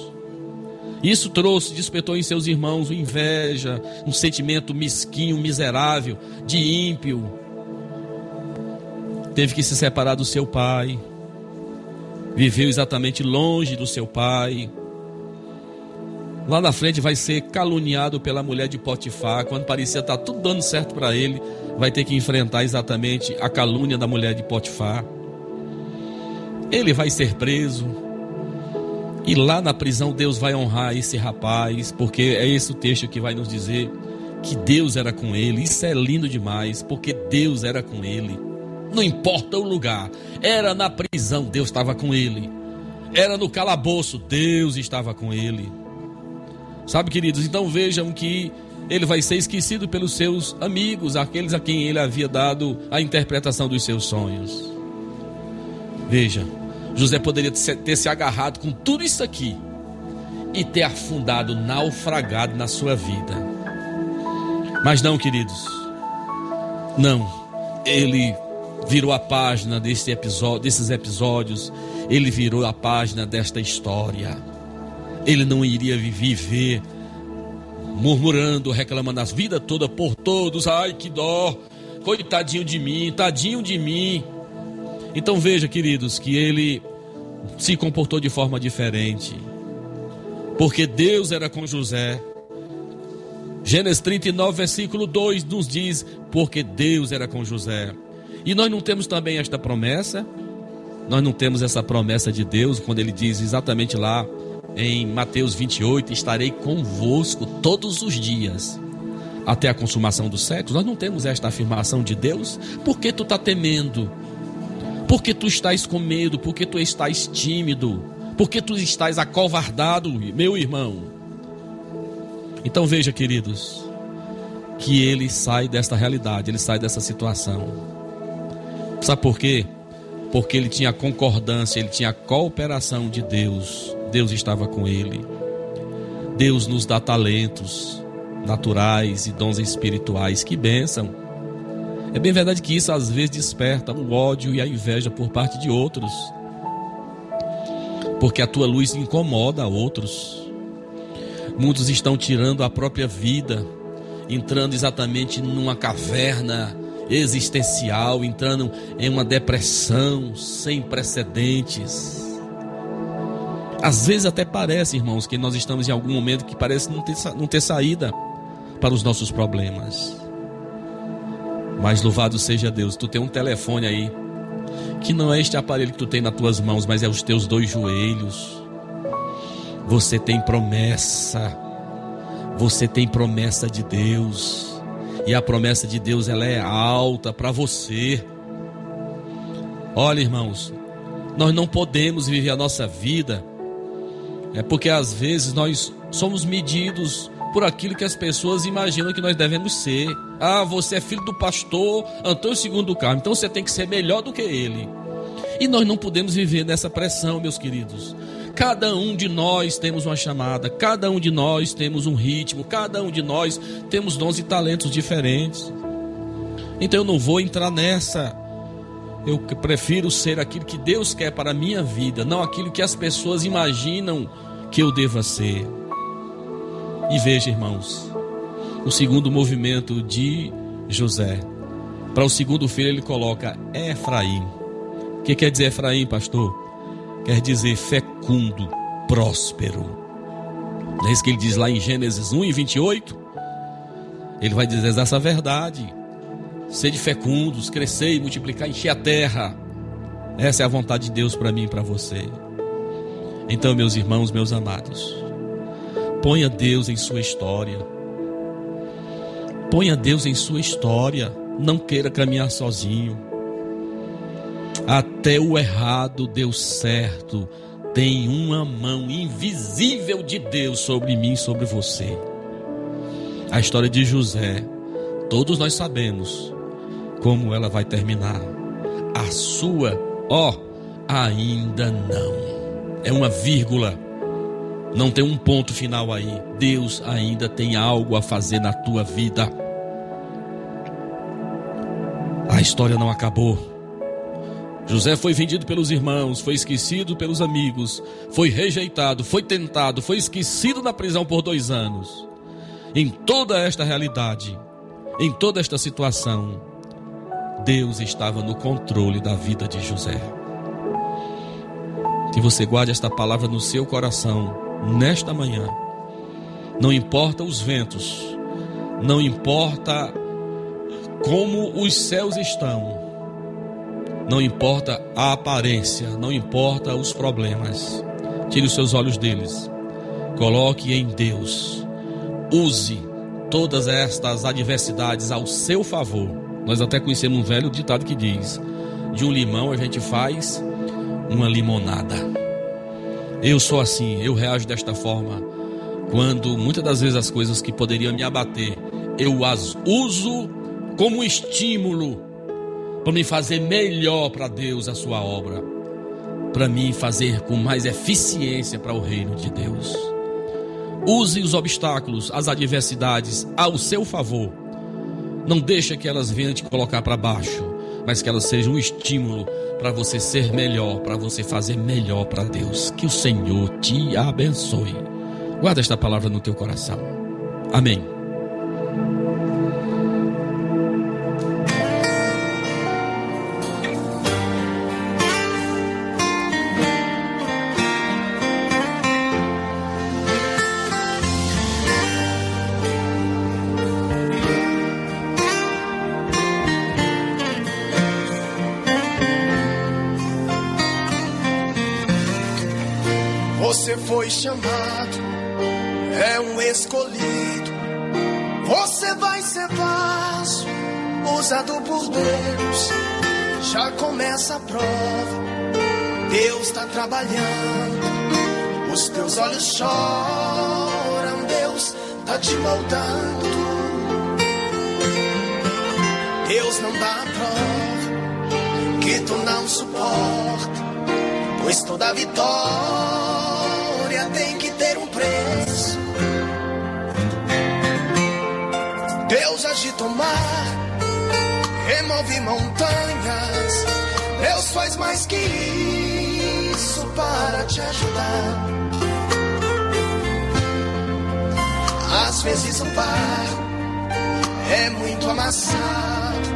Isso trouxe, despertou em seus irmãos inveja, um sentimento mesquinho, miserável, de ímpio. Teve que se separar do seu pai, viveu exatamente longe do seu pai lá na frente vai ser caluniado pela mulher de Potifar, quando parecia estar tudo dando certo para ele, vai ter que enfrentar exatamente a calúnia da mulher de Potifar. Ele vai ser preso. E lá na prisão Deus vai honrar esse rapaz, porque é esse o texto que vai nos dizer que Deus era com ele. Isso é lindo demais, porque Deus era com ele. Não importa o lugar, era na prisão, Deus estava com ele. Era no calabouço, Deus estava com ele. Sabe, queridos? Então vejam que ele vai ser esquecido pelos seus amigos, aqueles a quem ele havia dado a interpretação dos seus sonhos. Veja, José poderia ter se agarrado com tudo isso aqui e ter afundado, naufragado na sua vida. Mas não, queridos, não. Ele virou a página desse episódio, desses episódios, ele virou a página desta história ele não iria viver murmurando, reclamando a vida toda por todos. Ai, que dó, coitadinho de mim, tadinho de mim. Então veja, queridos, que ele se comportou de forma diferente. Porque Deus era com José. Gênesis 39, versículo 2 nos diz: Porque Deus era com José. E nós não temos também esta promessa? Nós não temos essa promessa de Deus quando ele diz exatamente lá em Mateus 28, estarei convosco todos os dias até a consumação dos séculos. Nós não temos esta afirmação de Deus. Por que tu está temendo? Por que tu estás com medo? Por que tu estás tímido? Por que tu estás acovardado, meu irmão? Então veja, queridos, que ele sai desta realidade, ele sai dessa situação. Sabe por quê? Porque ele tinha concordância, ele tinha cooperação de Deus Deus estava com ele. Deus nos dá talentos naturais e dons espirituais. Que bênção! É bem verdade que isso às vezes desperta o ódio e a inveja por parte de outros. porque a tua luz incomoda outros. Muitos estão tirando a própria vida, entrando exatamente numa caverna existencial, entrando em uma depressão sem precedentes. Às vezes até parece, irmãos, que nós estamos em algum momento que parece não ter, não ter saída para os nossos problemas. Mas louvado seja Deus, tu tem um telefone aí, que não é este aparelho que tu tem nas tuas mãos, mas é os teus dois joelhos. Você tem promessa, você tem promessa de Deus. E a promessa de Deus ela é alta para você. Olha, irmãos, nós não podemos viver a nossa vida é porque às vezes nós somos medidos por aquilo que as pessoas imaginam que nós devemos ser. Ah, você é filho do pastor Antônio Segundo Carmo, então você tem que ser melhor do que ele. E nós não podemos viver nessa pressão, meus queridos. Cada um de nós temos uma chamada, cada um de nós temos um ritmo, cada um de nós temos dons e talentos diferentes. Então eu não vou entrar nessa. Eu prefiro ser aquilo que Deus quer para a minha vida, não aquilo que as pessoas imaginam que eu deva ser. E veja, irmãos, o segundo movimento de José. Para o segundo filho ele coloca Efraim. O que quer dizer Efraim, pastor? Quer dizer fecundo, próspero. Não é isso que ele diz lá em Gênesis 1 e 28? Ele vai dizer essa verdade. Sede fecundos, crescer e multiplicar, encher a terra. Essa é a vontade de Deus para mim e para você. Então, meus irmãos, meus amados, ponha Deus em sua história. Ponha Deus em sua história. Não queira caminhar sozinho. Até o errado deu certo. Tem uma mão invisível de Deus sobre mim e sobre você. A história de José, todos nós sabemos como ela vai terminar. A sua, ó, ainda não. É uma vírgula. Não tem um ponto final aí. Deus ainda tem algo a fazer na tua vida. A história não acabou. José foi vendido pelos irmãos, foi esquecido pelos amigos, foi rejeitado, foi tentado, foi esquecido na prisão por dois anos. Em toda esta realidade, em toda esta situação, Deus estava no controle da vida de José. Que você guarde esta palavra no seu coração nesta manhã. Não importa os ventos, não importa como os céus estão, não importa a aparência, não importa os problemas. Tire os seus olhos deles. Coloque em Deus. Use todas estas adversidades ao seu favor. Nós até conhecemos um velho ditado que diz: de um limão a gente faz uma limonada. Eu sou assim, eu reajo desta forma. Quando muitas das vezes as coisas que poderiam me abater, eu as uso como estímulo para me fazer melhor para Deus a sua obra, para mim fazer com mais eficiência para o reino de Deus. Use os obstáculos, as adversidades ao seu favor. Não deixe que elas venham te colocar para baixo, mas que elas sejam um estímulo para você ser melhor, para você fazer melhor para Deus. Que o Senhor te abençoe. Guarda esta palavra no teu coração. Amém. Chamado, é um escolhido. Você vai ser vaso, usado por Deus. Já começa a prova, Deus está trabalhando. Os teus olhos choram, Deus está te moldando. Deus não dá a prova que tu não suporta, pois toda vitória tem que ter um preço. Deus agita o mar, remove montanhas. Deus faz mais que isso. para te ajudar. Às vezes um barro é muito amassado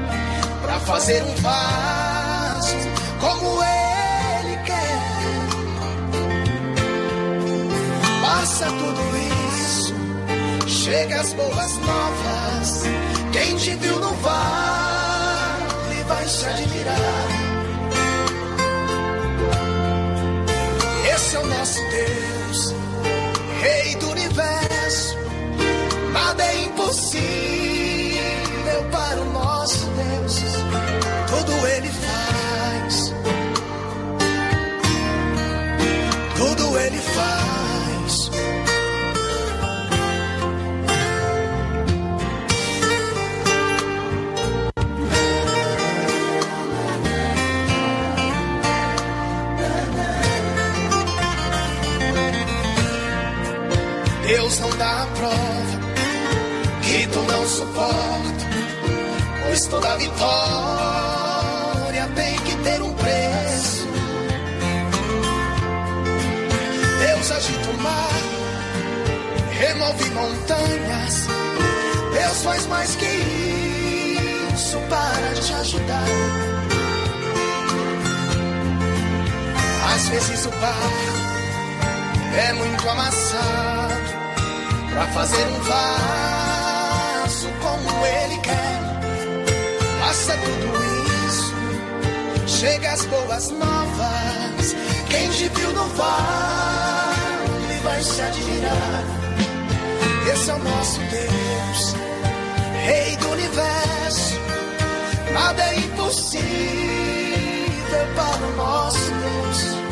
para fazer um vaso como ele Passa tudo isso, chega as boas novas. Quem te viu no vale vai se admirar. Esse é o nosso Deus, Rei do universo. Nada é impossível suporta, pois toda vitória tem que ter um preço. Deus agita o mar, remove montanhas. Deus faz mais que isso para te ajudar. Às vezes o barco é muito amassado para fazer um vaso como ele quer. Passa tudo isso, chega as boas novas. Quem te viu no vale vai se admirar. Esse é o nosso Deus, Rei do universo. Nada é impossível para o nosso Deus.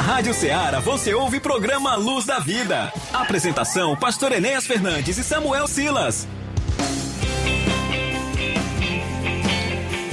Na Rádio Ceará você ouve programa Luz da Vida. Apresentação: Pastor Enéas Fernandes e Samuel Silas.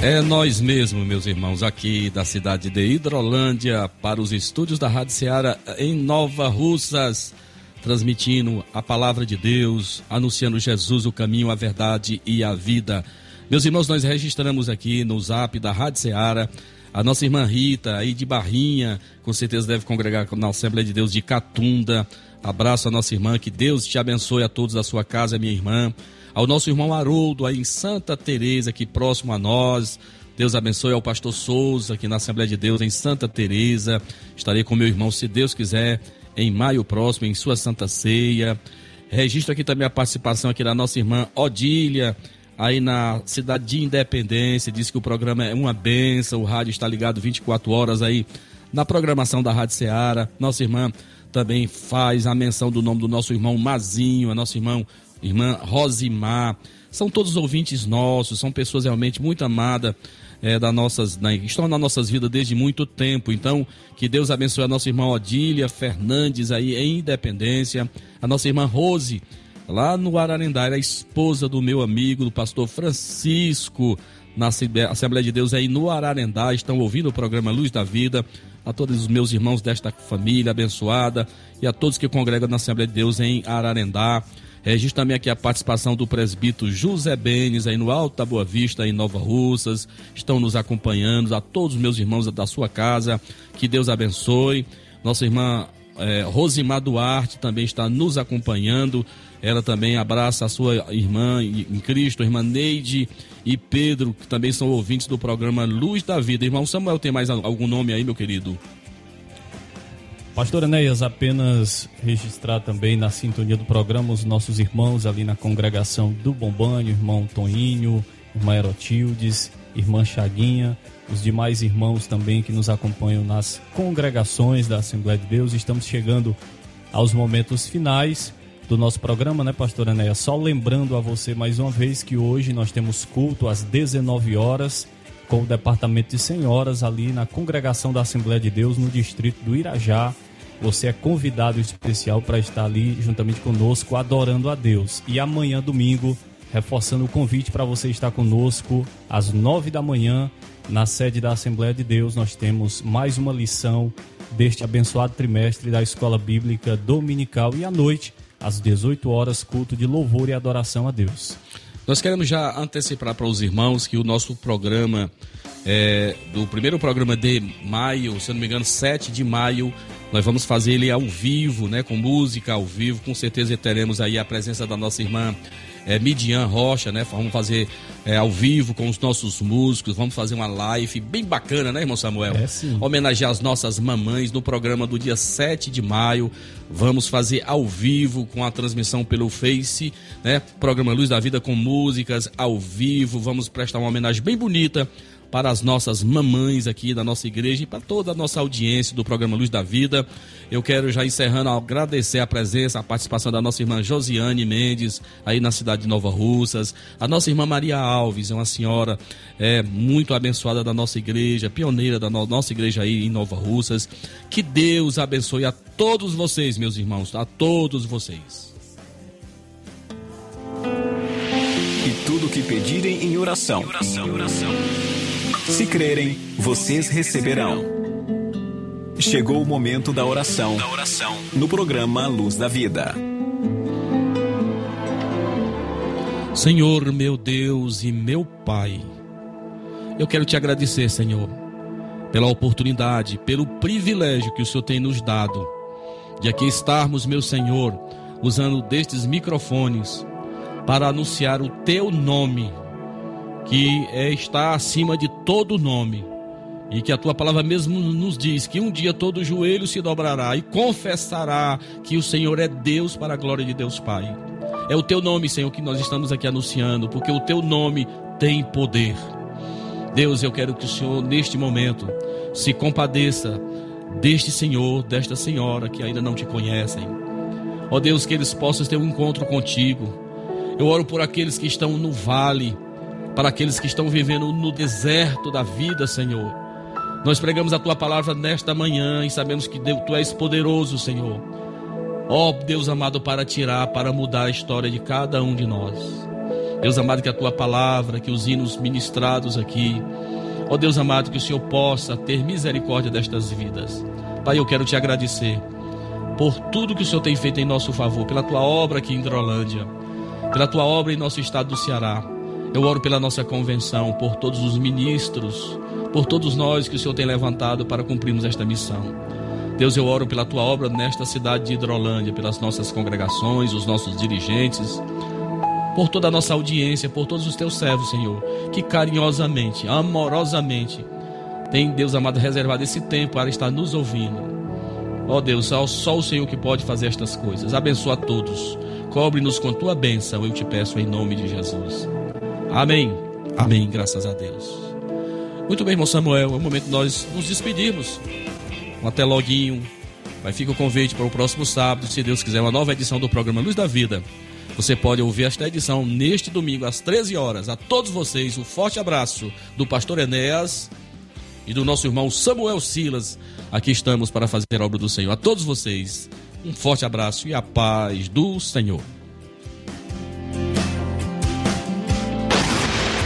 É nós mesmos, meus irmãos, aqui da cidade de Hidrolândia, para os estúdios da Rádio Ceará em Nova Russas, transmitindo a palavra de Deus, anunciando Jesus, o caminho, a verdade e a vida. Meus irmãos, nós registramos aqui no zap da Rádio Ceará a nossa irmã Rita, aí de Barrinha, com certeza deve congregar na Assembleia de Deus de Catunda. Abraço a nossa irmã, que Deus te abençoe a todos da sua casa, minha irmã ao nosso irmão Haroldo, aí em Santa Teresa, aqui próximo a nós. Deus abençoe ao pastor Souza, aqui na Assembleia de Deus, em Santa Teresa. Estarei com meu irmão, se Deus quiser, em maio próximo, em sua Santa Ceia. Registro aqui também a participação aqui da nossa irmã Odília, aí na cidade de Independência. Diz que o programa é uma benção, o rádio está ligado 24 horas aí na programação da Rádio Ceará. Nossa irmã também faz a menção do nome do nosso irmão Mazinho, a nosso irmão irmã Rosimar, são todos ouvintes nossos, são pessoas realmente muito amadas é, da nossas, na, estão nas nossas vidas desde muito tempo. Então, que Deus abençoe a nossa irmã Odília Fernandes aí em Independência, a nossa irmã Rose, lá no Ararendá, ela é a esposa do meu amigo, do pastor Francisco, na Assembleia de Deus aí no Ararendá, estão ouvindo o programa Luz da Vida. A todos os meus irmãos desta família abençoada e a todos que congregam na Assembleia de Deus em Ararendá. Registro também aqui a participação do presbítero José Benes, aí no Alto da Boa Vista, em Nova Russas. Estão nos acompanhando, a todos os meus irmãos da sua casa. Que Deus abençoe. Nossa irmã é, Rosimar Duarte também está nos acompanhando. Ela também abraça a sua irmã em Cristo, a irmã Neide e Pedro, que também são ouvintes do programa Luz da Vida. Irmão Samuel, tem mais algum nome aí, meu querido? Pastor Enéas, apenas registrar também na sintonia do programa os nossos irmãos ali na congregação do Bombanho, irmão Toninho, irmã Erotildes, irmã Chaguinha, os demais irmãos também que nos acompanham nas congregações da Assembleia de Deus. Estamos chegando aos momentos finais do nosso programa, né, pastor Enéas? Só lembrando a você mais uma vez que hoje nós temos culto às 19 horas com o Departamento de Senhoras ali na congregação da Assembleia de Deus no distrito do Irajá. Você é convidado especial para estar ali juntamente conosco adorando a Deus. E amanhã, domingo, reforçando o convite para você estar conosco às nove da manhã na sede da Assembleia de Deus. Nós temos mais uma lição deste abençoado trimestre da Escola Bíblica Dominical e à noite, às 18 horas, culto de louvor e adoração a Deus. Nós queremos já antecipar para os irmãos que o nosso programa é, do primeiro programa de maio, se eu não me engano, 7 de maio, nós vamos fazer ele ao vivo, né, com música ao vivo. Com certeza teremos aí a presença da nossa irmã é, Midian Rocha, né? Vamos fazer é, ao vivo com os nossos músicos, vamos fazer uma live bem bacana, né, irmão Samuel? É, sim. Homenagear as nossas mamães no programa do dia 7 de maio. Vamos fazer ao vivo com a transmissão pelo Face, né? Programa Luz da Vida com músicas ao vivo. Vamos prestar uma homenagem bem bonita para as nossas mamães aqui da nossa igreja e para toda a nossa audiência do programa Luz da Vida. Eu quero já encerrando agradecer a presença, a participação da nossa irmã Josiane Mendes, aí na cidade de Nova Russas, a nossa irmã Maria Alves, é uma senhora é, muito abençoada da nossa igreja, pioneira da no nossa igreja aí em Nova Russas. Que Deus abençoe a todos vocês, meus irmãos, a todos vocês. E tudo o que pedirem em oração. Se crerem, vocês receberão. Chegou o momento da oração. No programa Luz da Vida. Senhor, meu Deus e meu Pai, eu quero te agradecer, Senhor, pela oportunidade, pelo privilégio que o Senhor tem nos dado de aqui estarmos, meu Senhor, usando destes microfones para anunciar o teu nome, que é, está acima de todo nome. E que a tua palavra mesmo nos diz que um dia todo joelho se dobrará e confessará que o Senhor é Deus para a glória de Deus Pai. É o teu nome, Senhor, que nós estamos aqui anunciando, porque o teu nome tem poder. Deus, eu quero que o Senhor, neste momento, se compadeça deste Senhor, desta senhora que ainda não te conhecem. Ó Deus, que eles possam ter um encontro contigo. Eu oro por aqueles que estão no vale, para aqueles que estão vivendo no deserto da vida, Senhor. Nós pregamos a tua palavra nesta manhã e sabemos que tu és poderoso, Senhor. Ó Deus amado, para tirar, para mudar a história de cada um de nós. Deus amado, que a tua palavra, que os hinos ministrados aqui, ó Deus amado, que o Senhor possa ter misericórdia destas vidas. Pai, eu quero te agradecer por tudo que o Senhor tem feito em nosso favor, pela tua obra aqui em Hidrolândia, pela tua obra em nosso estado do Ceará. Eu oro pela nossa convenção, por todos os ministros, por todos nós que o Senhor tem levantado para cumprirmos esta missão. Deus, eu oro pela tua obra nesta cidade de Hidrolândia, pelas nossas congregações, os nossos dirigentes, por toda a nossa audiência, por todos os teus servos, Senhor, que carinhosamente, amorosamente, tem, Deus amado, reservado esse tempo para estar nos ouvindo. Ó Deus, só o Senhor que pode fazer estas coisas. Abençoa a todos. Cobre-nos com tua bênção, eu te peço em nome de Jesus. Amém. Amém, graças a Deus. Muito bem, irmão Samuel, é o momento de nós nos despedirmos. Um até loguinho. Vai fica o convite para o próximo sábado, se Deus quiser, uma nova edição do programa Luz da Vida. Você pode ouvir esta edição neste domingo às 13 horas. A todos vocês, um forte abraço do pastor Enéas e do nosso irmão Samuel Silas. Aqui estamos para fazer a obra do Senhor. A todos vocês, um forte abraço e a paz do Senhor.